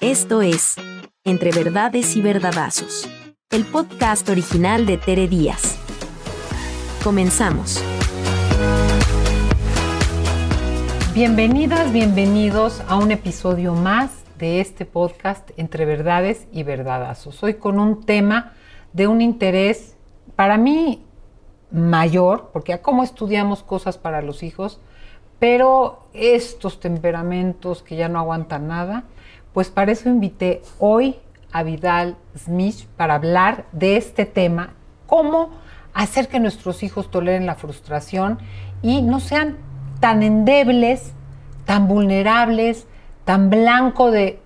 Esto es Entre Verdades y Verdadazos, el podcast original de Tere Díaz. Comenzamos. Bienvenidas, bienvenidos a un episodio más de este podcast Entre Verdades y Verdadazos. Hoy con un tema de un interés para mí mayor, porque a cómo estudiamos cosas para los hijos, pero estos temperamentos que ya no aguantan nada, pues para eso invité hoy a Vidal Smith para hablar de este tema, cómo hacer que nuestros hijos toleren la frustración y no sean tan endebles, tan vulnerables, tan blanco de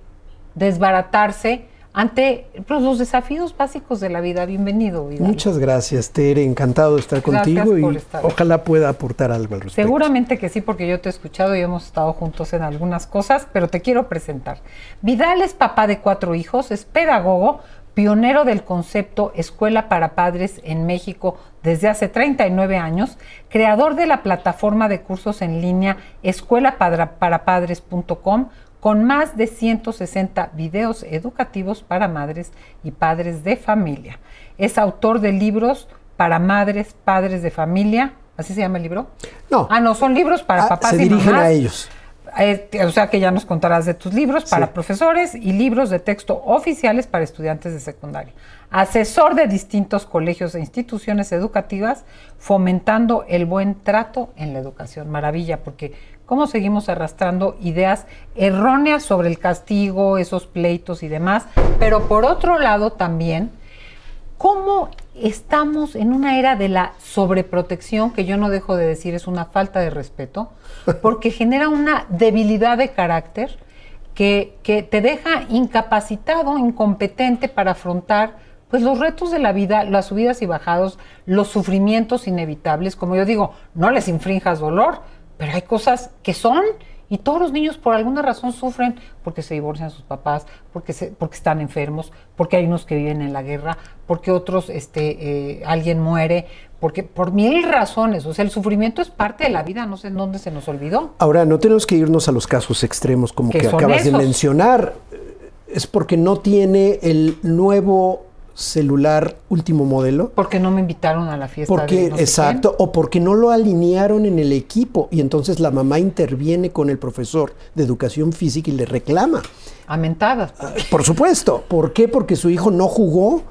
desbaratarse ante pues, los desafíos básicos de la vida. Bienvenido, Vidal. Muchas gracias, Tere. Encantado de estar contigo y ojalá pueda aportar algo al respecto. Seguramente que sí, porque yo te he escuchado y hemos estado juntos en algunas cosas, pero te quiero presentar. Vidal es papá de cuatro hijos, es pedagogo, pionero del concepto Escuela para Padres en México desde hace 39 años, creador de la plataforma de cursos en línea escuelaparapadres.com, con más de 160 videos educativos para madres y padres de familia. Es autor de libros para madres, padres de familia. ¿Así se llama el libro? No. Ah, no, son libros para Ah, papás se y dirigen mamás. a ellos. Eh, o sea que ya nos contarás de tus libros para Sí. profesores y libros de texto oficiales para estudiantes de secundaria. Asesor de distintos colegios e instituciones educativas, fomentando el buen trato en la educación. Maravilla, porque cómo seguimos arrastrando ideas erróneas sobre el castigo, esos pleitos y demás. Pero por otro lado también, cómo estamos en una era de la sobreprotección, que yo no dejo de decir es una falta de respeto, porque genera una debilidad de carácter que, que te deja incapacitado, incompetente para afrontar pues los retos de la vida, las subidas y bajados, los sufrimientos inevitables. Como yo digo, no les infrinjas dolor, pero hay cosas que son y todos los niños por alguna razón sufren porque se divorcian sus papás, porque, se- porque están enfermos, porque hay unos que viven en la guerra, porque otros, este, eh, alguien muere, porque por mil razones. O sea, el sufrimiento es parte de la vida, no sé en dónde se nos olvidó. Ahora, no tenemos que irnos a los casos extremos como ¿Qué que acabas de mencionar. Es porque no tiene el nuevo celular último modelo. Porque no me invitaron a la fiesta. de Porque, no sé exacto, o porque no lo alinearon en el equipo y entonces la mamá interviene con el profesor de educación física y le reclama. quién. A mentadas. Por supuesto. ¿Por qué? Porque su hijo no jugó.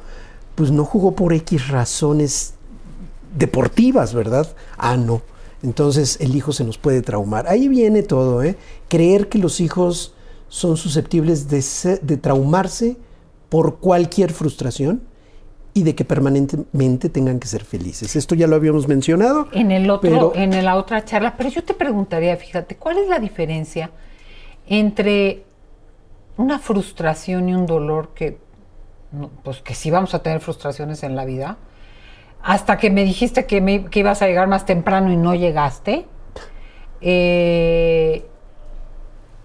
Pues no jugó por X razones deportivas, ¿verdad? Ah, no. Entonces el hijo se nos puede traumar. Ahí viene todo, ¿eh? Creer que los hijos son susceptibles de, de traumarse por cualquier frustración y de que permanentemente tengan que ser felices. Esto ya lo habíamos mencionado. En el otro, pero- en la otra charla, pero yo te preguntaría, fíjate, ¿cuál es la diferencia entre una frustración y un dolor que, pues que sí vamos a tener frustraciones en la vida? Hasta que me dijiste que, me- que ibas a llegar más temprano y no llegaste. eh,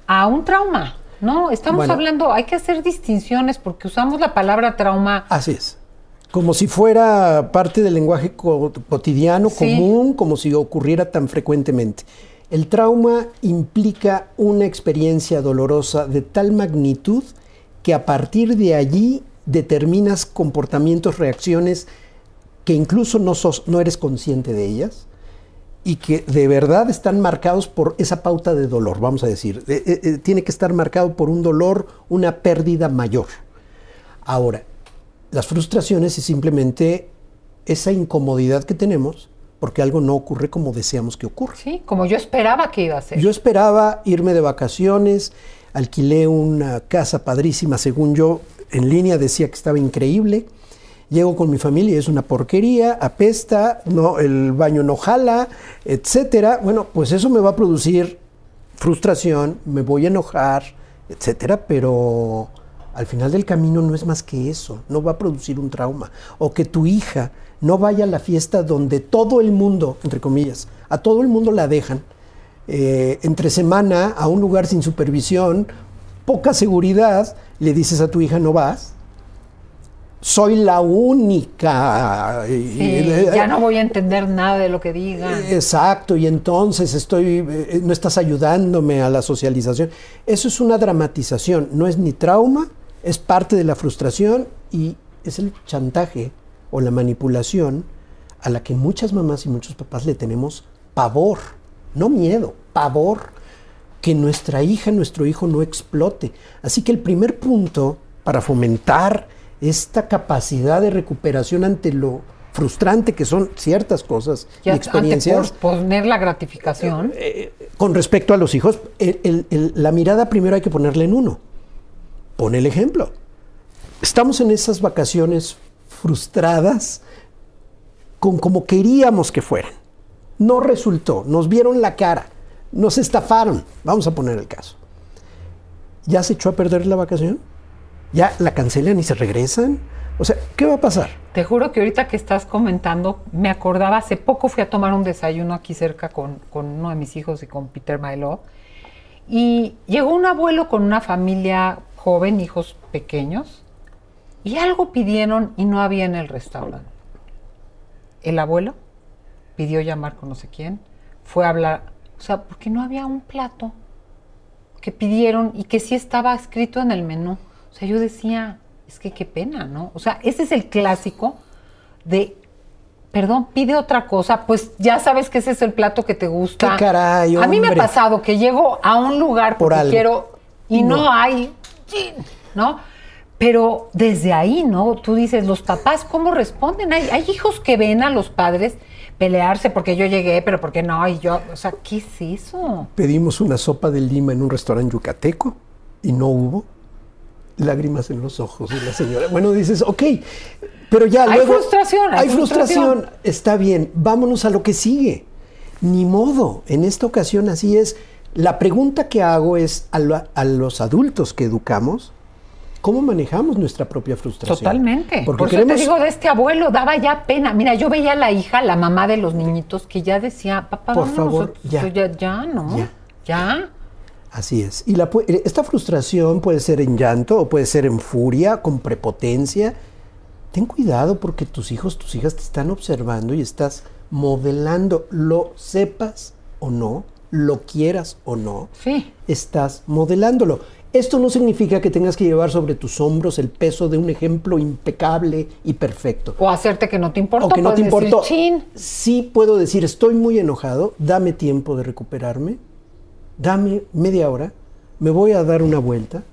a un trauma, ¿no? Estamos Bueno. hablando, hay que hacer distinciones porque usamos la palabra trauma Así es. Como si fuera parte del lenguaje co- cotidiano, Sí. común, como si ocurriera tan frecuentemente. El trauma implica una experiencia dolorosa de tal magnitud que a partir de allí determinas comportamientos, reacciones que incluso no, sos- no eres consciente de ellas y que de verdad están marcados por esa pauta de dolor, vamos a decir. Eh, eh, eh, tiene que estar marcado por un dolor, una pérdida mayor. Ahora, las frustraciones es simplemente esa incomodidad que tenemos porque algo no ocurre como deseamos que ocurra. Sí, como yo esperaba que iba a ser. Yo esperaba irme de vacaciones, alquilé una casa padrísima, según yo, en línea decía que estaba increíble. Llego con mi familia y es una porquería, apesta, no, el baño no jala, etcétera. Bueno, pues eso me va a producir frustración, me voy a enojar, etcétera, pero al final del camino no es más que eso, no va a producir un trauma. O que tu hija no vaya a la fiesta donde todo el mundo, entre comillas, a todo el mundo la dejan, eh, entre semana a un lugar sin supervisión, poca seguridad, le dices a tu hija no vas, soy la única. ya no voy a entender nada de lo que digan. Exacto, y entonces estoy, eh, no estás ayudándome a la socialización. Eso es una dramatización, no es ni trauma, es parte de la frustración y es el chantaje o la manipulación a la que muchas mamás y muchos papás le tenemos pavor, no miedo, pavor, que nuestra hija, nuestro hijo no explote. Así que el primer punto para fomentar esta capacidad de recuperación ante lo frustrante que son ciertas cosas y experiencias. poner la gratificación. Eh, eh, con respecto a los hijos, la mirada primero hay que ponerle en uno. Pone el ejemplo. Estamos en esas vacaciones frustradas con como queríamos que fueran. No resultó, nos vieron la cara, nos estafaron. Vamos a poner el caso. ¿Ya se echó a perder la vacación? ¿Ya la cancelan y se regresan? O sea, ¿qué va a pasar? Te juro que ahorita que estás comentando, me acordaba, hace poco fui a tomar un desayuno aquí cerca con, uno de mis hijos y con Peter Milo. Y llegó un abuelo con una familia joven, hijos pequeños, y algo pidieron y no había en el restaurante. El abuelo pidió llamar con no sé quién, fue a hablar, o sea, porque no había un plato que pidieron y que sí estaba escrito en el menú. O sea, yo decía, es que qué pena, ¿no? O sea, ese es el clásico de, perdón, pide otra cosa, pues ya sabes que ese es el plato que te gusta. ¿Qué caray, A mí me ha pasado que llego a un lugar porque quiero y no, hay, ¿no? Pero desde ahí, ¿no? Tú dices, los papás, ¿cómo responden? Hay, hay hijos que ven a los padres pelearse porque yo llegué, pero porque no, y yo, o sea, ¿qué es eso? Pedimos una sopa de lima en un restaurante yucateco y no hubo lágrimas en los ojos de la señora. Bueno, dices, ok, pero ya hay Frustración, hay, frustración. Está bien, vámonos a lo que sigue. Ni modo, en esta ocasión así es. La pregunta que hago es a, los adultos que educamos, ¿cómo manejamos nuestra propia frustración? Totalmente. Porque Por eso te digo, de este abuelo daba ya pena. Mira, yo veía a la hija, la mamá de los niñitos, que ya decía, papá, por favor, ya. ya. ya, ¿no? Ya. ¿Ya? Así es. Y la, esta frustración puede ser en llanto o puede ser en furia, con prepotencia. Ten cuidado porque tus hijos, tus hijas te están observando y estás modelando, lo sepas o no, lo quieras o no, sí. estás modelándolo. Esto no significa que tengas que llevar sobre tus hombros el peso de un ejemplo impecable y perfecto. O hacerte que no te importa. O que no te importó. Sí puedo decir, estoy muy enojado, dame tiempo de recuperarme, dame media hora, me voy a dar una vuelta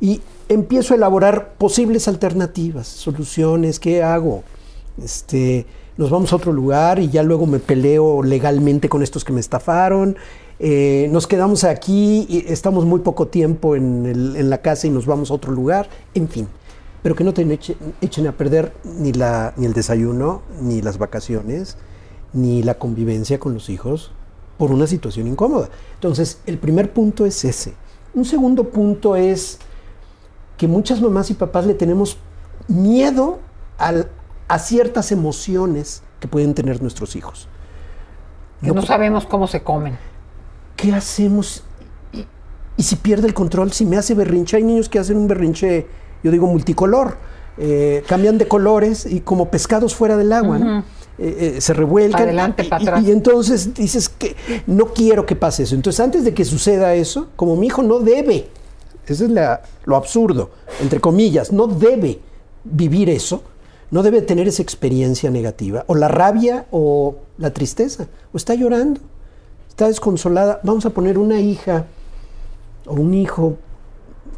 y empiezo a elaborar posibles alternativas, soluciones, ¿qué hago? Este, nos vamos a otro lugar y ya luego me peleo legalmente con estos que me estafaron. Eh, nos quedamos aquí y estamos muy poco tiempo en, la casa y nos vamos a otro lugar, en fin. Pero que no te echen, a perder ni, el desayuno, ni las vacaciones, ni la convivencia con los hijos, por una situación incómoda. Entonces, el primer punto es ese. Un segundo punto es que muchas mamás y papás le tenemos miedo a ciertas emociones que pueden tener nuestros hijos. Que no, sabemos cómo se comen. ¿Qué hacemos? Y, si pierde el control, si me hace berrinche, hay niños que hacen un berrinche, yo digo multicolor, eh, cambian de colores y como pescados fuera del agua. Eh, eh, se revuelcan. Adelante, y, y, entonces dices que no quiero que pase eso. Entonces, antes de que suceda eso, como mi hijo no debe, eso es lo absurdo, entre comillas, no debe vivir eso, no debe tener esa experiencia negativa, o la rabia o la tristeza, o está llorando, está desconsolada. Vamos a poner una hija o un hijo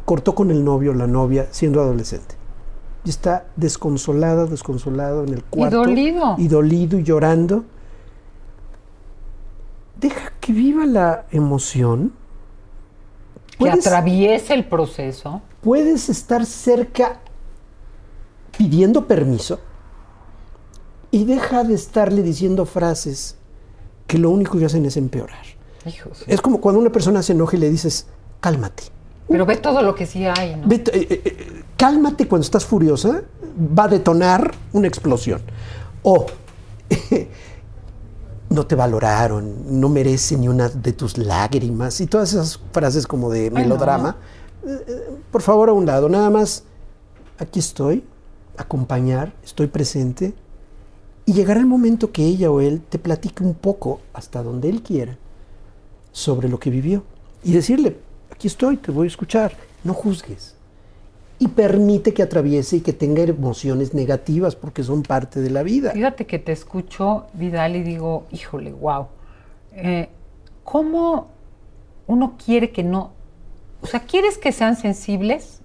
cortó con el novio o la novia siendo adolescente y está desconsolada, desconsolado en el cuarto. Y dolido. Y dolido y llorando. Deja que viva la emoción. Que atraviese el proceso. Puedes estar cerca pidiendo permiso y deja de estarle diciendo frases que lo único que hacen es empeorar. Es como cuando una persona se enoja y le dices, cálmate. Pero ve todo lo que sí hay, ¿no? Eh, eh, cálmate cuando estás furiosa, va a detonar una explosión. O no te valoraron, no merece ni una de tus lágrimas y todas esas frases como de melodrama. Eh, por favor, a un lado, nada más, aquí estoy, acompañar, estoy presente, y llegará el momento que ella o él te platique un poco, hasta donde él quiera, sobre lo que vivió. Y decirle, aquí estoy, te voy a escuchar, no juzgues. Y permite que atraviese y que tenga emociones negativas porque son parte de la vida. Fíjate que te escucho, Vidal, y digo, híjole, wow. Eh, ¿Cómo uno quiere que no... O sea, ¿quieres que sean sensibles?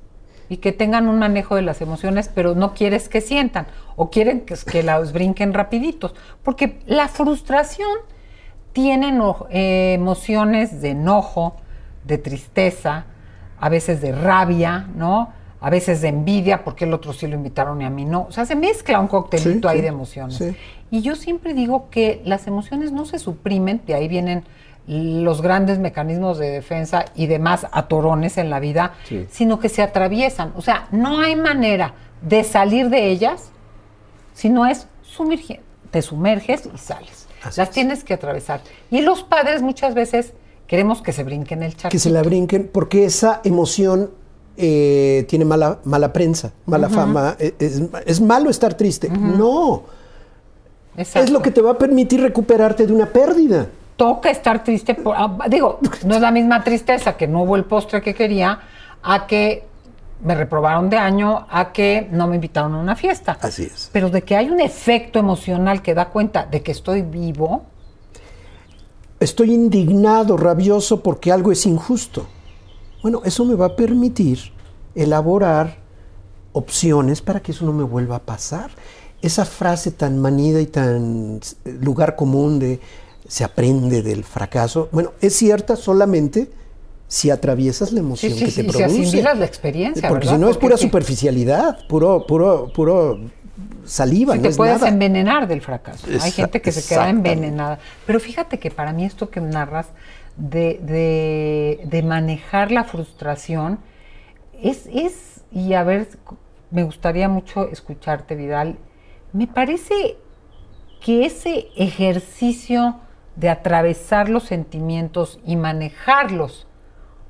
y que tengan un manejo de las emociones, pero no quieres que sientan o quieren que, que las brinquen rapiditos. Porque la frustración tiene eh, emociones de enojo, de tristeza, a veces de rabia, ¿no? A veces de envidia, porque el otro sí lo invitaron y a mí no. O sea, se mezcla un coctelito ahí de emociones. Y yo siempre digo que las emociones no se suprimen, de ahí vienen los grandes mecanismos de defensa y demás atorones en la vida, sino que se atraviesan. O sea, no hay manera de salir de ellas si no es sumergir. Te sumerges y sales. Las tienes que atravesar. Y los padres muchas veces queremos que se brinquen el charco. Que se la brinquen, porque esa emoción eh, tiene mala, mala prensa, mala fama. E, es, malo estar triste. No. Es lo que te va a permitir recuperarte de una pérdida toca estar triste, por, ah, digo, no es la misma tristeza que no hubo el postre que quería, a que me reprobaron de año, a que no me invitaron a una fiesta. Así es. Pero de que hay un efecto emocional que da cuenta de que estoy vivo. Estoy indignado, rabioso porque algo es injusto. Bueno, eso me va a permitir elaborar opciones para que eso no me vuelva a pasar. Esa frase tan manida y tan lugar común de se aprende del fracaso. Bueno, es cierta solamente si atraviesas la emoción que te produce. Si asimilas la experiencia. Porque si no es pura superficialidad, puro, puro, puro saliva. te puedes envenenar del fracaso. Hay gente que se queda envenenada. Pero fíjate que para mí esto que narras de, de, manejar la frustración es, es, y a ver, me gustaría mucho escucharte, Vidal. Me parece que ese ejercicio de atravesar los sentimientos y manejarlos,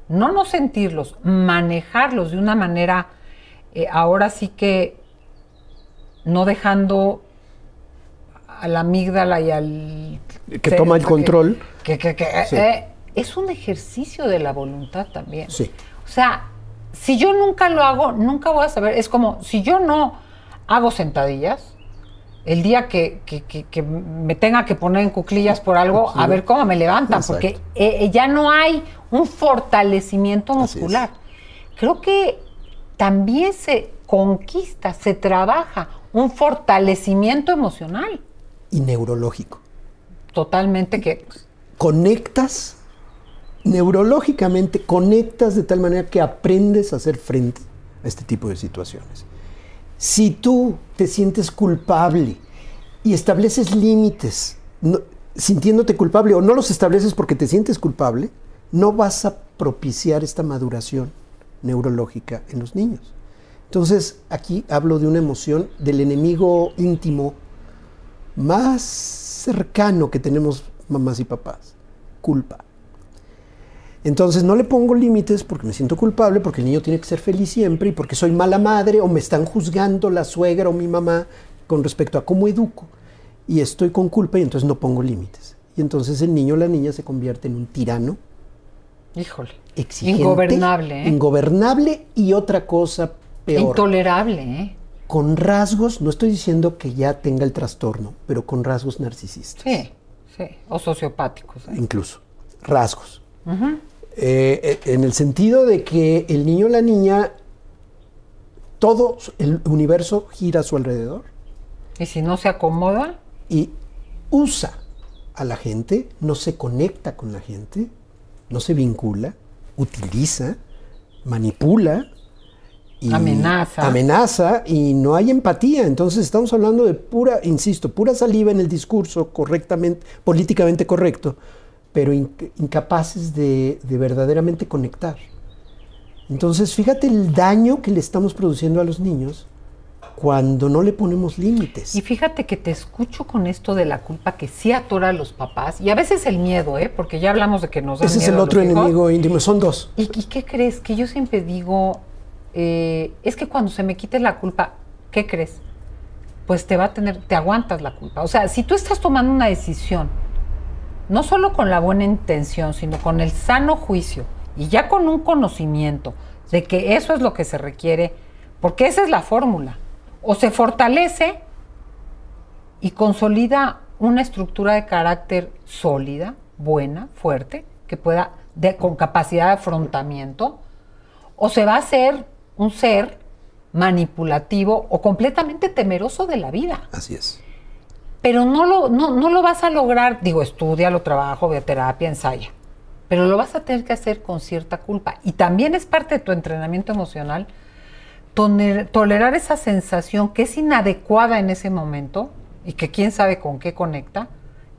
no no sentirlos, manejarlos de una manera, eh, ahora sí que no dejando a la amígdala y al... Que toma el control. Que, eh, es un ejercicio de la voluntad también. Sí. O sea, si yo nunca lo hago, nunca voy a saber. Es como, si yo no hago sentadillas, el día que, me tenga que poner en cuclillas por algo, a ver cómo me levantan, porque eh, eh, ya no hay un fortalecimiento muscular. Creo que también se conquista, se trabaja un fortalecimiento emocional. Y neurológico. Totalmente que... Conectas, neurológicamente conectas de tal manera que aprendes a hacer frente a este tipo de situaciones. Si tú te sientes culpable y estableces límites sintiéndote culpable o no los estableces porque te sientes culpable, no vas a propiciar esta maduración neurológica en los niños. Entonces, aquí hablo de una emoción del enemigo íntimo más cercano que tenemos mamás y papás, culpa. Entonces no le pongo límites porque me siento culpable, porque el niño tiene que ser feliz siempre y porque soy mala madre o me están juzgando la suegra o mi mamá con respecto a cómo educo. Y estoy con culpa y entonces no pongo límites. Y entonces el niño o la niña se convierte en un tirano. Híjole. Exigente. Ingobernable. ¿eh? Ingobernable y otra cosa peor. Intolerable. ¿eh? Con rasgos, no estoy diciendo que ya tenga el trastorno, pero con rasgos narcisistas. Sí, sí. O sociopáticos. ¿eh? Incluso. Rasgos. Eh, eh, en el sentido de que el niño o la niña, todo el universo gira a su alrededor. ¿Y si no se acomoda? Y usa a la gente, no se conecta con la gente, no se vincula, utiliza, manipula. Y amenaza. Amenaza y no hay empatía. Entonces estamos hablando de pura, insisto, pura saliva en el discurso correctamente, políticamente correcto, pero incapaces de, verdaderamente conectar. Entonces, fíjate el daño que le estamos produciendo a los niños cuando no le ponemos límites. Y fíjate que te escucho con esto de la culpa que sí atora a los papás y a veces el miedo, ¿eh? porque ya hablamos de que nos da Ese es el otro enemigo íntimo, son dos. ¿Y, qué crees? Que yo siempre digo, eh, es que cuando se me quite la culpa, ¿qué crees? Pues te va a tener, te aguantas la culpa. O sea, si tú estás tomando una decisión, no solo con la buena intención, sino con el sano juicio y ya con un conocimiento de que eso es lo que se requiere, porque esa es la fórmula. O se fortalece y consolida una estructura de carácter sólida, buena, fuerte, que pueda, con capacidad de afrontamiento, o se va a hacer un ser manipulativo o completamente temeroso de la vida. Así es. Pero no lo, no, no lo vas a lograr, digo, estudia, lo trabajo, ve terapia, ensaya, pero lo vas a tener que hacer con cierta culpa. Y también es parte de tu entrenamiento emocional tolerar esa sensación que es inadecuada en ese momento y que quién sabe con qué conecta,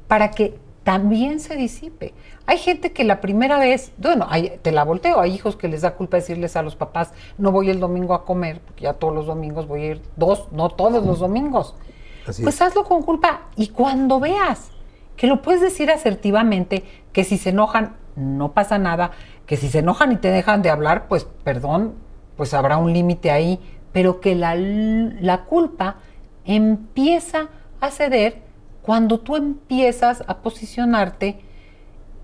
para que también se disipe. Hay gente que la primera vez, bueno, te la volteo, hay hijos que les da culpa decirles a los papás, no voy el domingo a comer, porque ya todos los domingos voy a ir, dos, no todos los domingos. Pues hazlo con culpa. Y cuando veas que lo puedes decir asertivamente, que si se enojan no pasa nada, que si se enojan y te dejan de hablar, pues perdón, pues habrá un límite ahí, pero que la, la culpa empieza a ceder cuando tú empiezas a posicionarte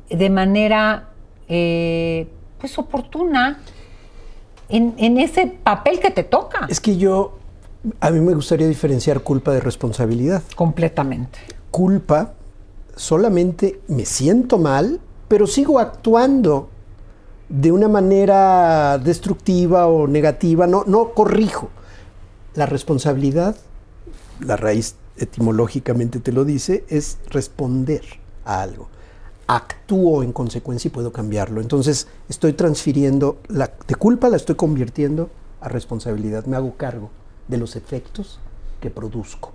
de manera eh, pues oportuna en, ese papel que te toca. Es que yo, a mí me gustaría diferenciar culpa de responsabilidad. Completamente. Culpa, solamente me siento mal, pero sigo actuando de una manera destructiva o negativa, no, no corrijo. La responsabilidad, la raíz etimológicamente te lo dice, es responder a algo. Actúo en consecuencia y puedo cambiarlo. Entonces estoy transfiriendo, la, de culpa la estoy convirtiendo a responsabilidad. Me hago cargo de los efectos que produzco.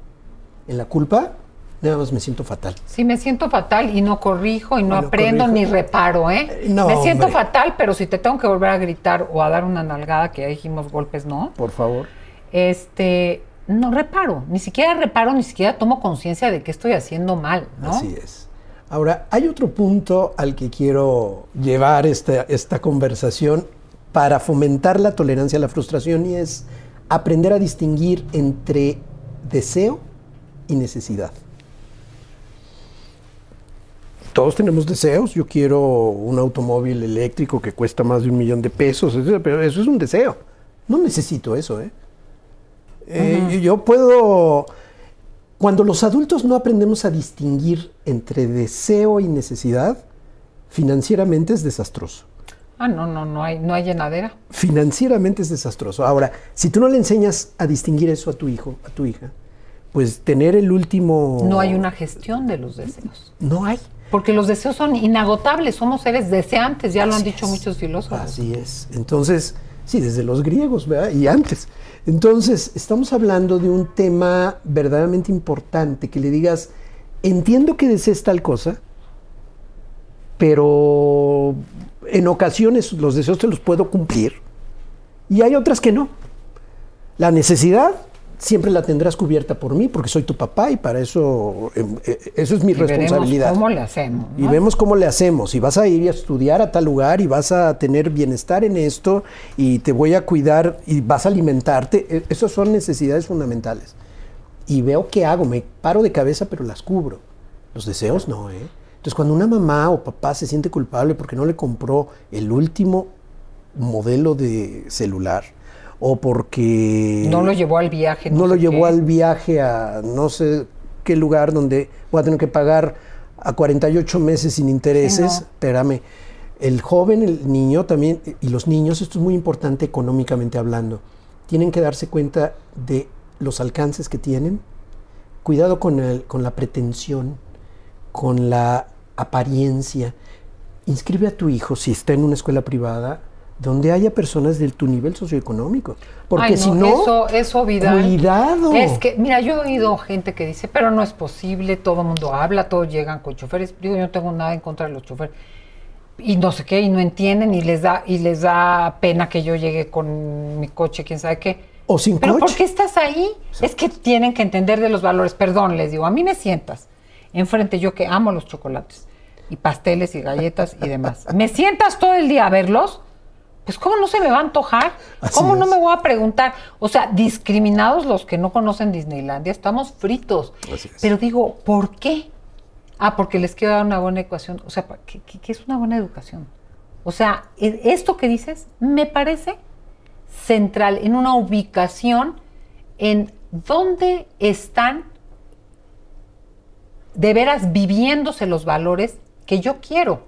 En la culpa, nada más me siento fatal. Sí, me siento fatal y no corrijo y no, aprendo ni reparo, ¿eh? eh no, me siento fatal, pero si te tengo que volver a gritar o a dar una nalgada, que ya dijimos golpes, ¿no? Por favor. Este, no reparo, ni siquiera reparo, ni siquiera tomo conciencia de que estoy haciendo mal, ¿no? Así es. Ahora, hay otro punto al que quiero llevar esta, esta conversación para fomentar la tolerancia a la frustración y es aprender a distinguir entre deseo y necesidad. Todos tenemos deseos. Yo quiero un automóvil eléctrico que cuesta más de un millón de pesos, pero eso es un deseo. No necesito eso, ¿eh? Eh, yo puedo... Cuando los adultos no aprendemos a distinguir entre deseo y necesidad, financieramente es desastroso. Ah, no, no, no hay, no hay llenadera. Financieramente es desastroso. Ahora, si tú no le enseñas a distinguir eso a tu hijo, a tu hija, pues tener el último... No hay una gestión de los deseos. No hay. Porque los deseos son inagotables, somos seres deseantes, ya lo han dicho muchos filósofos. Así es. Entonces, sí, desde los griegos, ¿verdad? Y antes. Entonces, estamos hablando de un tema verdaderamente importante, que le digas, entiendo que desees tal cosa, pero en ocasiones los deseos te los puedo cumplir y hay otras que no. La necesidad siempre la tendrás cubierta por mí porque soy tu papá y para eso em, eh, eso es mi responsabilidad. Vemos cómo le hacemos. Y vemos cómo le hacemos. Y vas a ir a estudiar a tal lugar y vas a tener bienestar en esto y te voy a cuidar y vas a alimentarte. E, esas son necesidades fundamentales. Y veo qué hago, me paro de cabeza pero las cubro. Los deseos no, ¿eh? Entonces cuando una mamá o papá se siente culpable porque no le compró el último modelo de celular, o porque... No lo llevó al viaje. No, lo llevó al viaje a no sé qué lugar donde voy a tener que pagar a 48 meses sin intereses. Espérame. El joven, el niño también, y los niños, esto es muy importante económicamente hablando, tienen que darse cuenta de los alcances que tienen. Cuidado con, el, con la pretensión, con la apariencia. Inscribe a tu hijo, si está en una escuela privada, donde haya personas de tu nivel socioeconómico. Porque si no, eso, eso Vidal, cuidado. Es que, mira, yo he oído gente que dice, pero no es posible, todo el mundo habla, todos llegan con choferes. Digo, yo no tengo nada en contra de los choferes. Y no sé qué, y no entienden, y les da, y les da pena que yo llegue con mi coche, quién sabe qué. O sin pero coche. ¿por qué estás ahí? Es que tienen que entender de los valores. Perdón, les digo, a mí me sientas enfrente, yo que amo los chocolates, y pasteles, y galletas, y demás. ¿Me sientas todo el día a verlos? Pues ¿cómo no se me va a antojar? Así ¿Cómo no me voy a preguntar? O sea, discriminados los que no conocen Disneylandia, estamos fritos. Así es. Pero digo, ¿por qué? Ah, porque les quiero dar una buena ecuación. O sea, ¿qué, qué- qué es una buena educación? O sea, e- esto que dices me parece central en una ubicación en dónde están de veras viviéndose los valores que yo quiero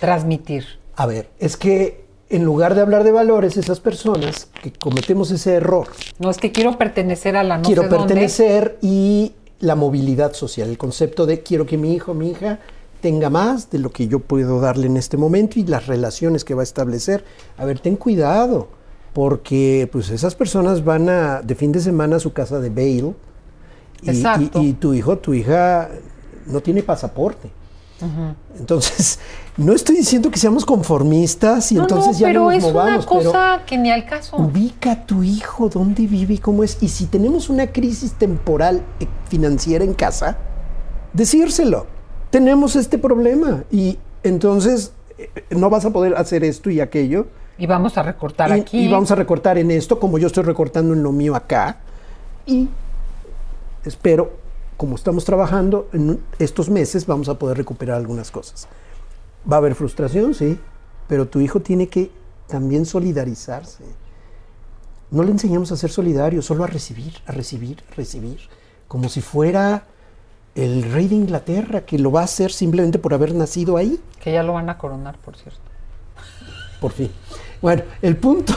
transmitir. A ver, es que en lugar de hablar de valores, esas personas que cometemos ese error, No es que quiero pertenecer a la no quiero sé dónde. pertenecer y la movilidad social, el concepto de quiero que mi hijo, mi hija tenga más de lo que yo puedo darle en este momento y las relaciones que va a establecer. A ver, ten cuidado, porque pues esas personas van a de fin de semana a su casa de bail y, Exacto. y- y tu hijo, tu hija no tiene pasaporte. Entonces, no estoy diciendo que seamos conformistas y No, entonces no, ya pero no nos es movamos, una pero cosa que ni al caso. ubica a tu hijo, dónde vive y cómo es. Y si tenemos una crisis temporal eh, financiera en casa, decírselo. Tenemos este problema y entonces eh, no vas a poder hacer esto y aquello. Y vamos a recortar Y, aquí. y vamos a recortar en esto, como yo estoy recortando en lo mío acá. Y espero, como estamos trabajando, en estos meses vamos a poder recuperar algunas cosas. Va a haber frustración, sí, pero tu hijo tiene que también solidarizarse. No le enseñamos a ser solidario, solo a recibir, a recibir, a recibir, como si fuera el rey de Inglaterra, que lo va a hacer simplemente por haber nacido ahí. Que ya lo van a coronar, por cierto. Por fin. Bueno, el punto,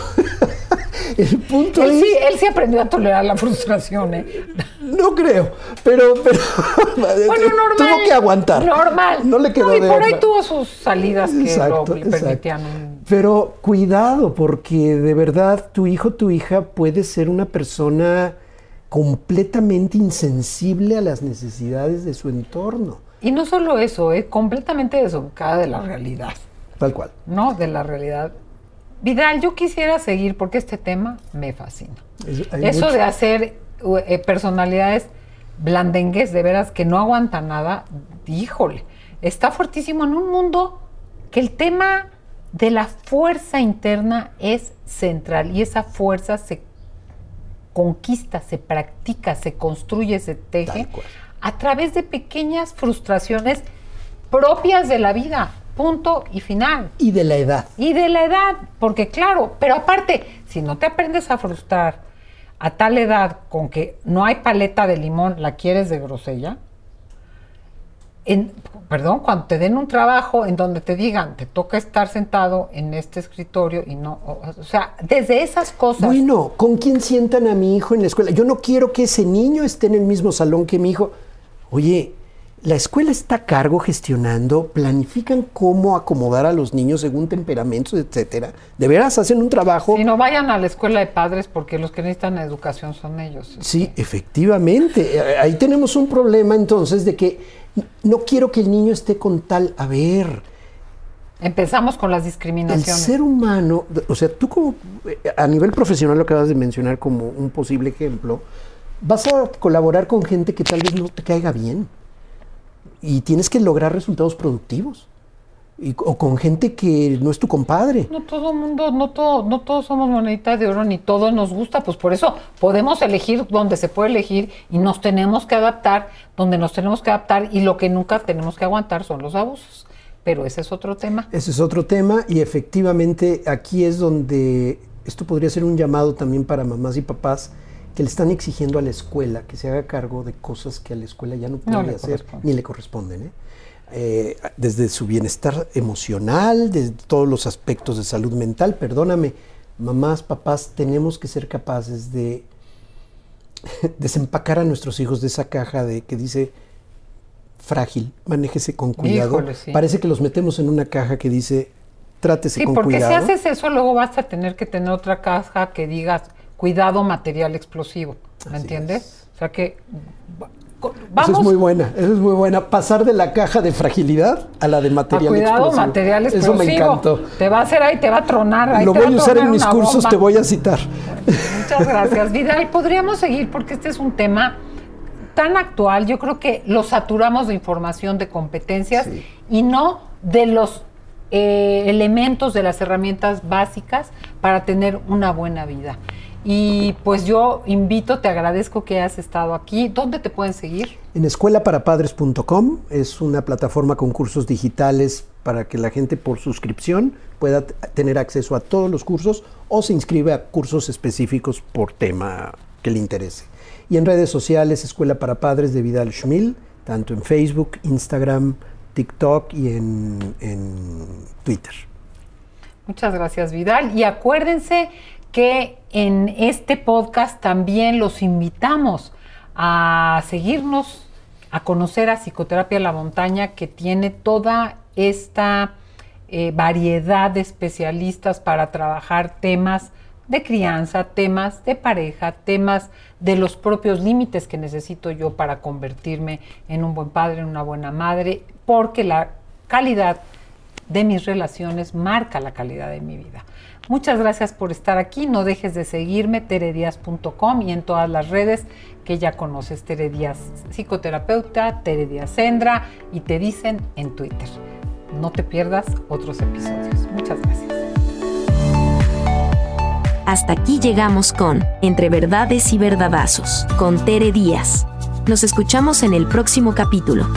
el punto Él es, sí, él sí aprendió a tolerar la frustración, ¿eh? no creo, pero, pero Bueno, normal. tuvo que aguantar. Normal. No le quedó y de por ahí tuvo sus salidas que Exacto, lo le permitían. Pero cuidado, porque de verdad tu hijo, tu hija puede ser una persona completamente insensible a las necesidades de su entorno. Y no solo eso, ¿eh? completamente desubicada de la realidad, Tal cual. ¿no? De la realidad. Vidal, yo quisiera seguir porque este tema me fascina. Es- Eso mucho- de hacer eh, personalidades blandengues, de veras, que no aguantan nada, híjole, está fuertísimo en un mundo que el tema de la fuerza interna es central y esa fuerza se conquista, se practica, se construye, se teje a través de pequeñas frustraciones propias de la vida, punto y final. Y de la edad. Y de la edad, porque claro, pero aparte, si no te aprendes a frustrar a tal edad con que no hay paleta de limón, la quieres de grosella, en, perdón, cuando te den un trabajo en donde te digan, te toca estar sentado en este escritorio y no, o, o sea, desde esas cosas. Bueno, ¿con quién sientan a mi hijo en la escuela? Yo no quiero que ese niño esté en el mismo salón que mi hijo. Oye, la escuela está a cargo gestionando, planifican cómo acomodar a los niños según temperamentos, etcétera. De veras hacen un trabajo. Si no vayan a la escuela de padres porque los que necesitan educación son ellos. Sí, efectivamente. Eh, Ahí tenemos un problema entonces de que no quiero que el niño esté con tal. A ver, Empezamos con las el discriminaciones. ser humano, o sea, tú como eh, a nivel profesional lo acabas de mencionar como un posible ejemplo, vas a colaborar con gente que tal vez no te caiga bien y tienes que lograr resultados productivos. Y- o con gente que no es tu compadre. No todo mundo, no todo, no todos somos monedita de oro, ni todo nos gusta, pues por eso podemos elegir donde se puede elegir y nos tenemos que adaptar donde nos tenemos que adaptar y lo que nunca tenemos que aguantar son los abusos. Pero ese es otro tema. Ese es otro tema y efectivamente aquí es donde esto podría ser un llamado también para mamás y papás que le están exigiendo a la escuela que se haga cargo de cosas que a la escuela ya no puede hacer ni le corresponden. ¿eh? Eh, desde su bienestar emocional, desde todos los aspectos de salud mental, perdóname, mamás, papás, tenemos que ser capaces de desempacar a nuestros hijos de esa caja de que dice frágil, manéjese con cuidado. Híjole, sí. Parece que los metemos en una caja que dice trátese Sí, con porque cuidado. si haces eso, luego vas a tener que tener otra caja que digas cuidado material explosivo. ¿Me Así entiendes? es. O sea que co- Eso vamos es muy buena, eso es muy buena. Pasar de la caja de fragilidad a la de a material cuidado explosivo. material explosivo. Eso me encantó. Te va a hacer ahí, te va a tronar. ahí Lo voy a usar en mis cursos, bomba. te voy a citar. Muchas gracias, Vidal. Podríamos seguir porque este es un tema tan actual. Yo creo que lo saturamos de información, de competencias Sí. y no de los eh, elementos de las herramientas básicas para tener una buena vida. Y pues yo invito, te agradezco que hayas estado aquí. ¿Dónde te pueden seguir? En escuelaparapadres.com es una plataforma con cursos digitales para que la gente por suscripción pueda tener acceso a todos los cursos o se inscribe a cursos específicos por tema que le interese. Y en redes sociales, Escuela para Padres de Vidal Schmil, tanto en Facebook, Instagram, TikTok y en, en Twitter. Muchas gracias, Vidal. Y acuérdense que en este podcast también los invitamos a seguirnos, a conocer a Psicoterapia La Montaña, que tiene toda esta eh, variedad de especialistas para trabajar temas de crianza, temas de pareja, temas de los propios límites que necesito yo para convertirme en un buen padre, en una buena madre, porque la calidad de mis relaciones marca la calidad de mi vida. Muchas gracias por estar aquí. No dejes de seguirme, teredias.com y en todas las redes que ya conoces, Teredias Psicoterapeuta, Teredias Sendra y te dicen en Twitter. No te pierdas otros episodios. Muchas gracias. Hasta aquí llegamos con Entre Verdades y Verdadazos, con Tere Díaz. Nos escuchamos en el próximo capítulo.